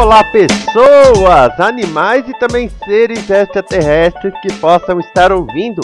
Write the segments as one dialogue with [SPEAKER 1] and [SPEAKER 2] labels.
[SPEAKER 1] Olá, pessoas, animais e também seres extraterrestres que possam estar ouvindo.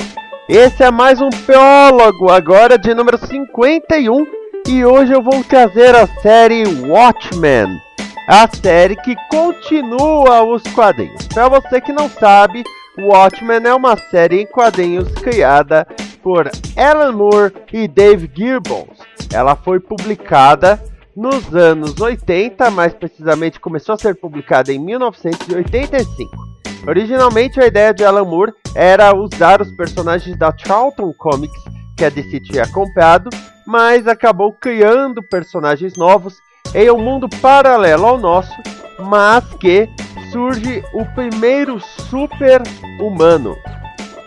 [SPEAKER 1] Esse é mais um Peólogo, agora de número 51, e hoje eu vou trazer a série Watchmen, a série que continua os quadrinhos. Para você que não sabe, Watchmen é uma série em quadrinhos criada por Alan Moore e Dave Gibbons. Ela foi publicada nos anos 80, mais precisamente começou a ser publicada em 1985. Originalmente a ideia de Alan Moore era usar os personagens da Charlton Comics que a DC tinha comprado, mas acabou criando personagens novos em um mundo paralelo ao nosso, mas que surge o primeiro super humano.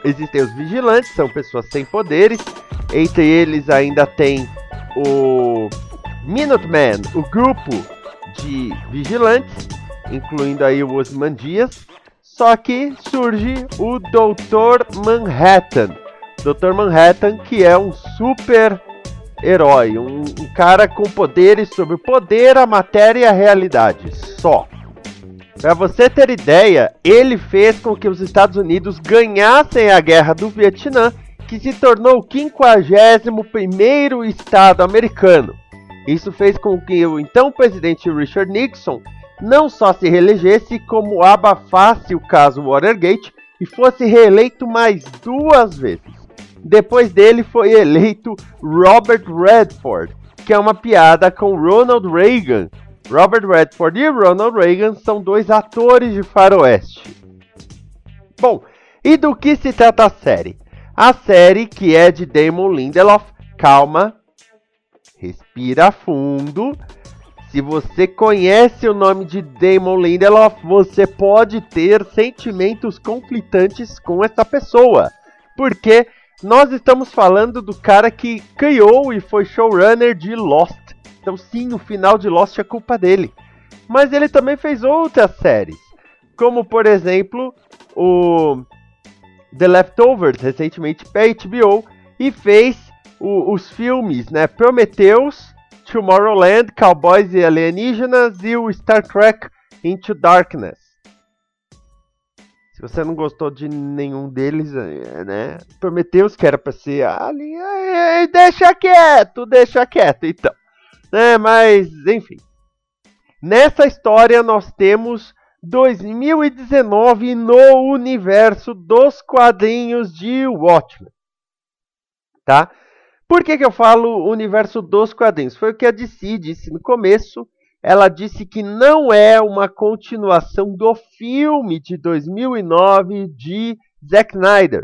[SPEAKER 1] Existem os vigilantes, são pessoas sem poderes, entre eles ainda tem o Minutemen, o grupo de vigilantes, incluindo aí o Osman Dias, só que surge o Doutor Manhattan. Doutor Manhattan, que é um super herói, um, um cara com poderes sobre o poder, a matéria e a realidade, só. Para você ter ideia, ele fez com que os Estados Unidos ganhassem a guerra do Vietnã, que se tornou o 51º estado americano. Isso fez com que o então presidente Richard Nixon não só se reelegesse, como abafasse o caso Watergate e fosse reeleito mais duas vezes. Depois dele foi eleito Robert Redford, que é uma piada com Ronald Reagan. Robert Redford e Ronald Reagan são dois atores de faroeste. Bom, e do que se trata a série? A série, que é de Damon Lindelof, calma, Respira fundo. Se você conhece o nome de Damon Lindelof, você pode ter sentimentos conflitantes com essa pessoa. Porque nós estamos falando do cara que criou e foi showrunner de Lost. Então, sim, o final de Lost é culpa dele. Mas ele também fez outras séries, como por exemplo o The Leftovers, recentemente para HBO, e fez o, os filmes, né? Prometheus, Tomorrowland, Cowboys e Alienígenas e o Star Trek Into Darkness. Se você não gostou de nenhum deles, é, né? Prometheus que era pra ser ali, deixa quieto, deixa quieto, então. Né? Mas, enfim. Nessa história nós temos 2019 no universo dos quadrinhos de Watchmen. Tá? Por que, que eu falo universo dos quadrinhos? Foi o que a DC disse no começo. Ela disse que não é uma continuação do filme de 2009 de Zack Snyder.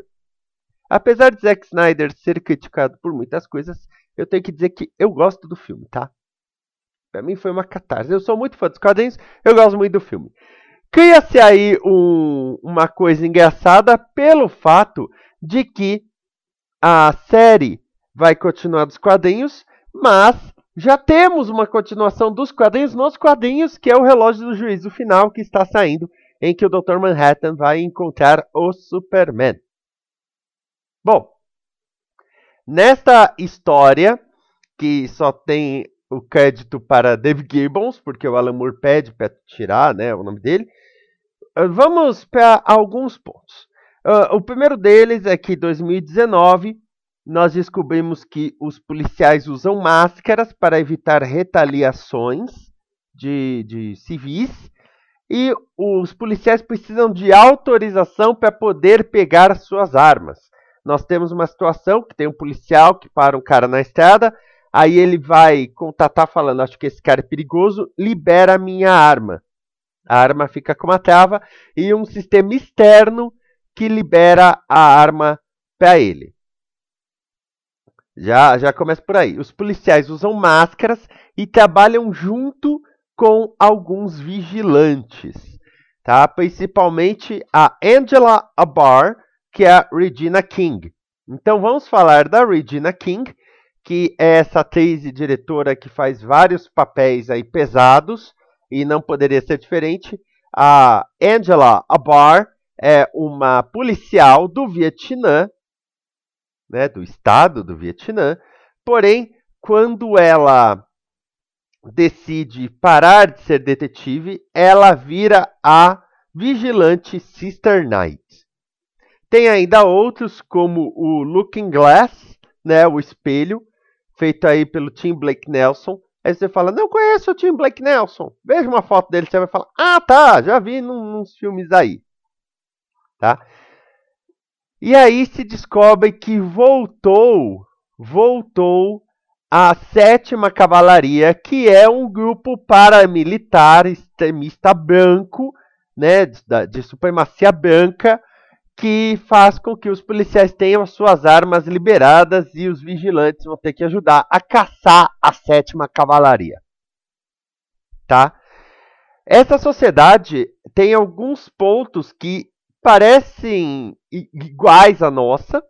[SPEAKER 1] Apesar de Zack Snyder ser criticado por muitas coisas, eu tenho que dizer que eu gosto do filme, tá? Pra mim foi uma catarse. Eu sou muito fã dos quadrinhos, eu gosto muito do filme. Cria-se aí um, uma coisa engraçada pelo fato de que a série vai continuar dos quadrinhos, mas já temos uma continuação dos quadrinhos nos quadrinhos, que é o relógio do juízo final que está saindo, em que o Dr. Manhattan vai encontrar o Superman. Bom, nesta história, que só tem o crédito para Dave Gibbons, porque o Alan Moore pede para tirar né, o nome dele, vamos para alguns pontos. Uh, o primeiro deles é que em 2019 nós descobrimos que os policiais usam máscaras para evitar retaliações de, de civis e os policiais precisam de autorização para poder pegar suas armas. Nós temos uma situação que tem um policial que para um cara na estrada, aí ele vai contatar falando, acho que esse cara é perigoso, libera a minha arma. A arma fica com uma trava e um sistema externo que libera a arma para ele. Já, já começa por aí. Os policiais usam máscaras e trabalham junto com alguns vigilantes, tá? Principalmente a Angela Abar, que é a Regina King. Então vamos falar da Regina King, que é essa atriz e diretora que faz vários papéis aí pesados e não poderia ser diferente. A Angela Abar é uma policial do Vietnã, né, do estado do Vietnã. Porém, quando ela decide parar de ser detetive, ela vira a vigilante Sister Knight. Tem ainda outros como o Looking Glass, né, o espelho, feito aí pelo Tim Blake Nelson. Aí você fala, não conheço o Tim Blake Nelson. Veja uma foto dele, você vai falar, ah tá, já vi nos filmes aí. Tá? E aí se descobre que voltou, voltou a sétima cavalaria, que é um grupo paramilitar extremista branco, né, de, de supremacia branca, que faz com que os policiais tenham as suas armas liberadas e os vigilantes vão ter que ajudar a caçar a sétima cavalaria. Tá? Essa sociedade tem alguns pontos que parecem iguais à nossa,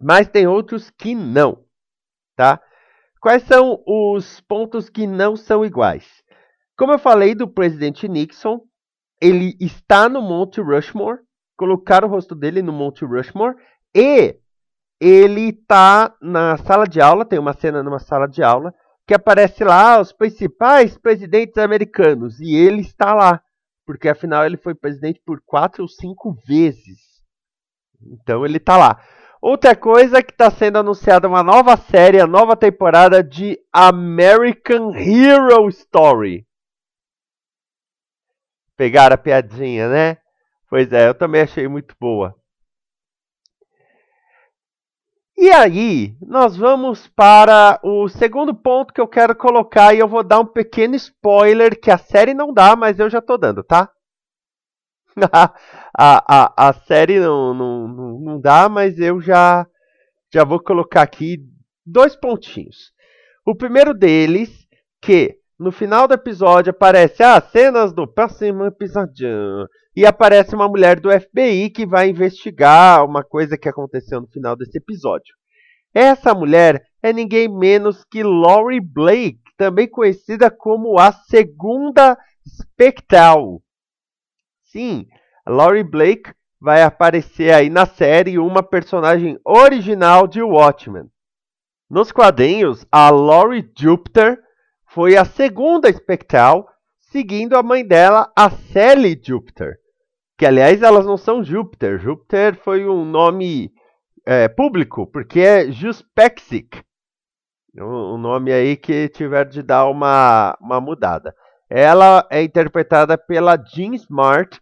[SPEAKER 1] mas tem outros que não, tá? Quais são os pontos que não são iguais? Como eu falei do presidente Nixon, ele está no Monte Rushmore, colocaram o rosto dele no Monte Rushmore e ele está na sala de aula, tem uma cena numa sala de aula que aparece lá os principais presidentes americanos e ele está lá. Porque afinal ele foi presidente por quatro ou cinco vezes. Então ele está lá. Outra coisa que está sendo anunciada uma nova série, a nova temporada de American Hero Story. Pegaram a piadinha, né? Pois é, eu também achei muito boa. E aí, nós vamos para o segundo ponto que eu quero colocar e eu vou dar um pequeno spoiler que a série não dá, mas eu já estou dando, tá? a, a, a série não, não, não, não dá, mas eu já, já vou colocar aqui dois pontinhos. O primeiro deles, que no final do episódio aparece as ah, cenas do próximo episódio. E aparece uma mulher do FBI que vai investigar uma coisa que aconteceu no final desse episódio. Essa mulher é ninguém menos que Laurie Blake, também conhecida como a Segunda Spectral. Sim, Laurie Blake vai aparecer aí na série uma personagem original de Watchmen. Nos quadrinhos, a Laurie Jupiter foi a segunda Spectral, seguindo a mãe dela, a Sally Jupiter. Que, aliás, elas não são Júpiter. Júpiter foi um nome é, público, porque é Juspexic. Um nome aí que tiver de dar uma, uma mudada. Ela é interpretada pela Jean Smart,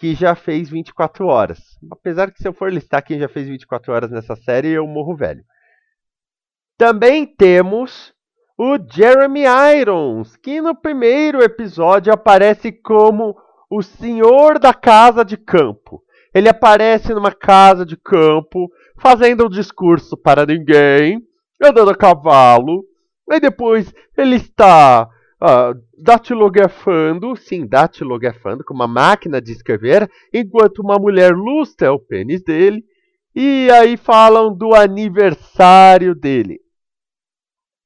[SPEAKER 1] que já fez 24 horas. Apesar que se eu for listar quem já fez 24 horas nessa série, eu morro velho. Também temos o Jeremy Irons, que no primeiro episódio aparece como o senhor da casa de campo. Ele aparece numa casa de campo, fazendo um discurso para ninguém, andando a cavalo, e depois ele está uh, datilografando, sim, datilografando, com uma máquina de escrever, enquanto uma mulher lustra o pênis dele, e aí falam do aniversário dele.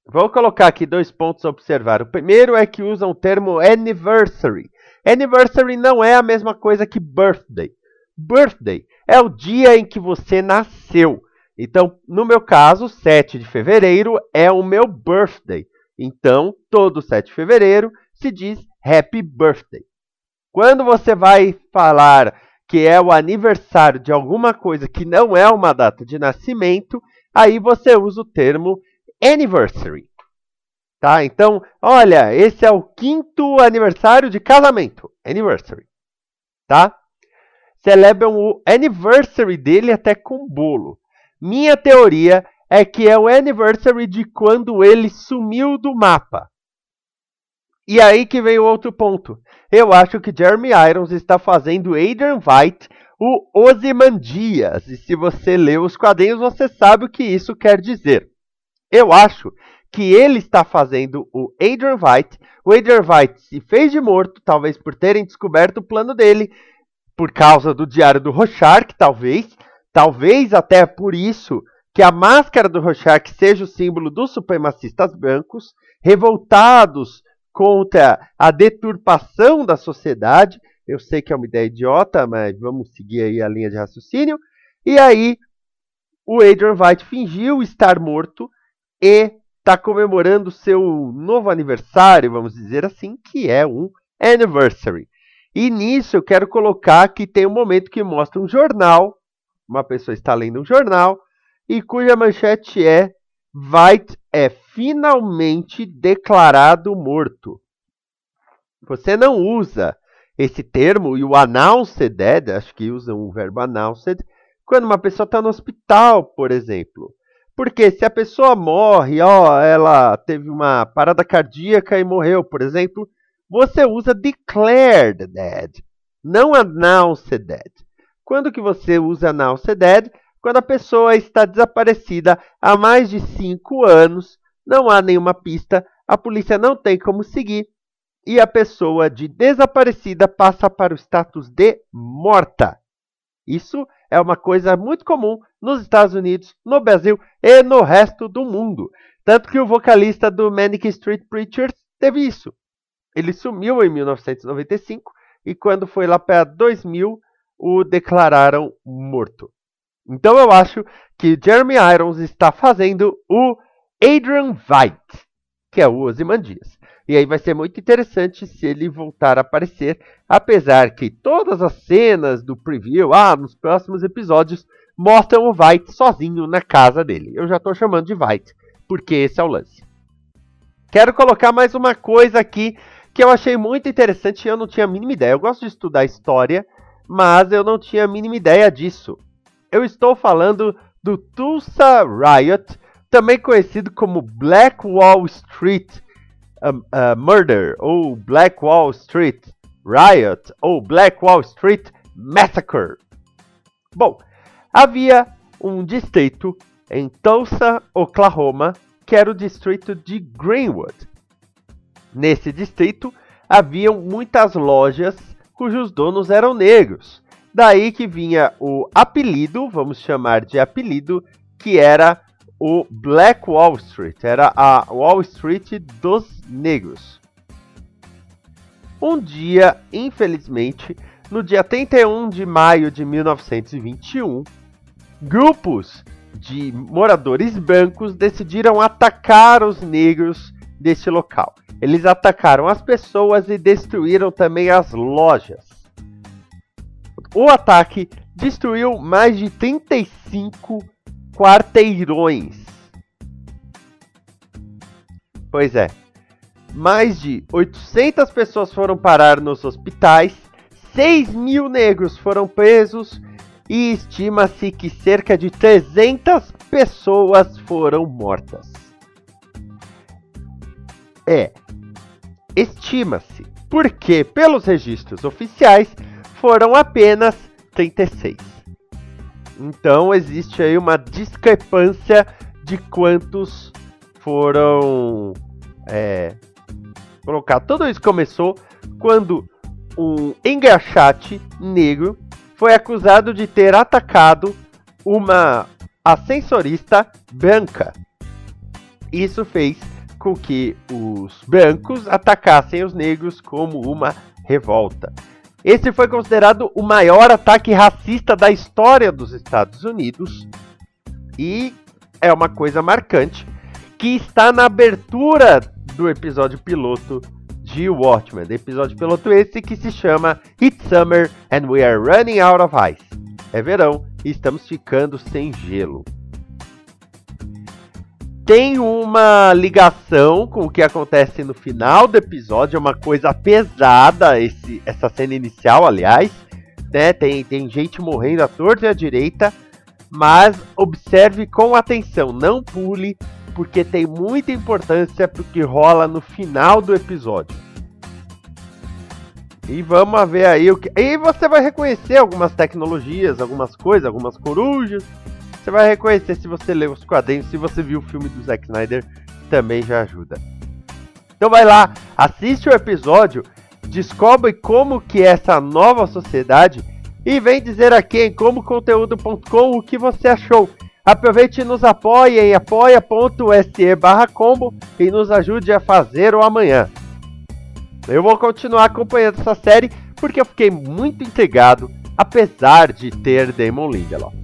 [SPEAKER 1] Vou colocar aqui dois pontos a observar. O primeiro é que usam o termo anniversary, Anniversary não é a mesma coisa que birthday. Birthday é o dia em que você nasceu. Então, no meu caso, 7 de fevereiro é o meu birthday. Então, todo 7 de fevereiro se diz happy birthday. Quando você vai falar que é o aniversário de alguma coisa que não é uma data de nascimento, aí você usa o termo anniversary. Tá? Então, olha, esse é o quinto aniversário de casamento. Anniversary. Tá? Celebram o anniversary dele até com bolo. Minha teoria é que é o anniversary de quando ele sumiu do mapa. E aí que vem o outro ponto. Eu acho que Jeremy Irons está fazendo Adrian White o Ozymandias. E se você leu os quadrinhos, você sabe o que isso quer dizer. Eu acho que ele está fazendo o Adrian White. O Adrian White se fez de morto, talvez por terem descoberto o plano dele, por causa do diário do Rorschach, talvez. Talvez até por isso que a máscara do Rorschach seja o símbolo dos supremacistas brancos, revoltados contra a deturpação da sociedade. Eu sei que é uma ideia idiota, mas vamos seguir aí a linha de raciocínio. E aí, o Adrian White fingiu estar morto e está comemorando seu novo aniversário, vamos dizer assim, que é um anniversary. E nisso eu quero colocar que tem um momento que mostra um jornal, uma pessoa está lendo um jornal, e cuja manchete é White é finalmente declarado morto. Você não usa esse termo e o announced dead, acho que usam o verbo announced, quando uma pessoa está no hospital, por exemplo. Porque se a pessoa morre, ó, ela teve uma parada cardíaca e morreu, por exemplo, você usa declared dead, não announced dead. Quando que você usa announced dead? Quando a pessoa está desaparecida há mais de 5 anos, não há nenhuma pista, a polícia não tem como seguir e a pessoa de desaparecida passa para o status de morta. Isso é uma coisa muito comum nos Estados Unidos, no Brasil e no resto do mundo. Tanto que o vocalista do Manic Street Preachers teve isso. Ele sumiu em 1995 e quando foi lá para 2000 o declararam morto. Então eu acho que Jeremy Irons está fazendo o Adrian White, que é o Ozymandias. E aí vai ser muito interessante se ele voltar a aparecer, apesar que todas as cenas do preview, ah, nos próximos episódios, mostram o White sozinho na casa dele. Eu já estou chamando de White, porque esse é o lance. Quero colocar mais uma coisa aqui que eu achei muito interessante e eu não tinha a mínima ideia. Eu gosto de estudar história, mas eu não tinha a mínima ideia disso. Eu estou falando do Tulsa Riot, também conhecido como Black Wall Street uh, Murder ou Black Wall Street Riot ou Black Wall Street Massacre. Bom, havia um distrito em Tulsa, Oklahoma, que era o distrito de Greenwood. Nesse distrito haviam muitas lojas cujos donos eram negros. Daí que vinha o apelido, vamos chamar de apelido, que era o Black Wall Street, era a Wall Street dos negros. Um dia, infelizmente, no dia 31 de maio de 1921, grupos de moradores brancos decidiram atacar os negros deste local. Eles atacaram as pessoas e destruíram também as lojas. O ataque destruiu mais de 35 quarteirões. Pois é. Mais de 800 pessoas foram parar nos hospitais, 6 mil negros foram presos e estima-se que cerca de 300 pessoas foram mortas. É, estima-se, porque pelos registros oficiais foram apenas 36. Então existe aí uma discrepância de quantos foram é, colocados. Tudo isso começou quando um engraxate negro foi acusado de ter atacado uma ascensorista branca. Isso fez com que os brancos atacassem os negros como uma revolta. Esse foi considerado o maior ataque racista da história dos Estados Unidos e é uma coisa marcante que está na abertura do episódio piloto de Watchmen, episódio piloto esse que se chama It's Summer and We Are Running Out of Ice. É verão e estamos ficando sem gelo. Tem uma ligação com o que acontece no final do episódio, é uma coisa pesada esse, essa cena inicial, aliás. Né? Tem, tem gente morrendo à torta e à direita, mas observe com atenção, não pule, porque tem muita importância para o que rola no final do episódio. E vamos ver aí o que. E você vai reconhecer algumas tecnologias, algumas coisas, algumas corujas. Você vai reconhecer se você leu os quadrinhos, se você viu o filme do Zack Snyder, também já ajuda. Então vai lá, assiste o episódio, descobre como que é essa nova sociedade e vem dizer aqui em comoconteúdo.com o que você achou. Aproveite e nos apoie em apoia.se barra combo e nos ajude a fazer o amanhã. Eu vou continuar acompanhando essa série porque eu fiquei muito intrigado, apesar de ter Damon Lindelof.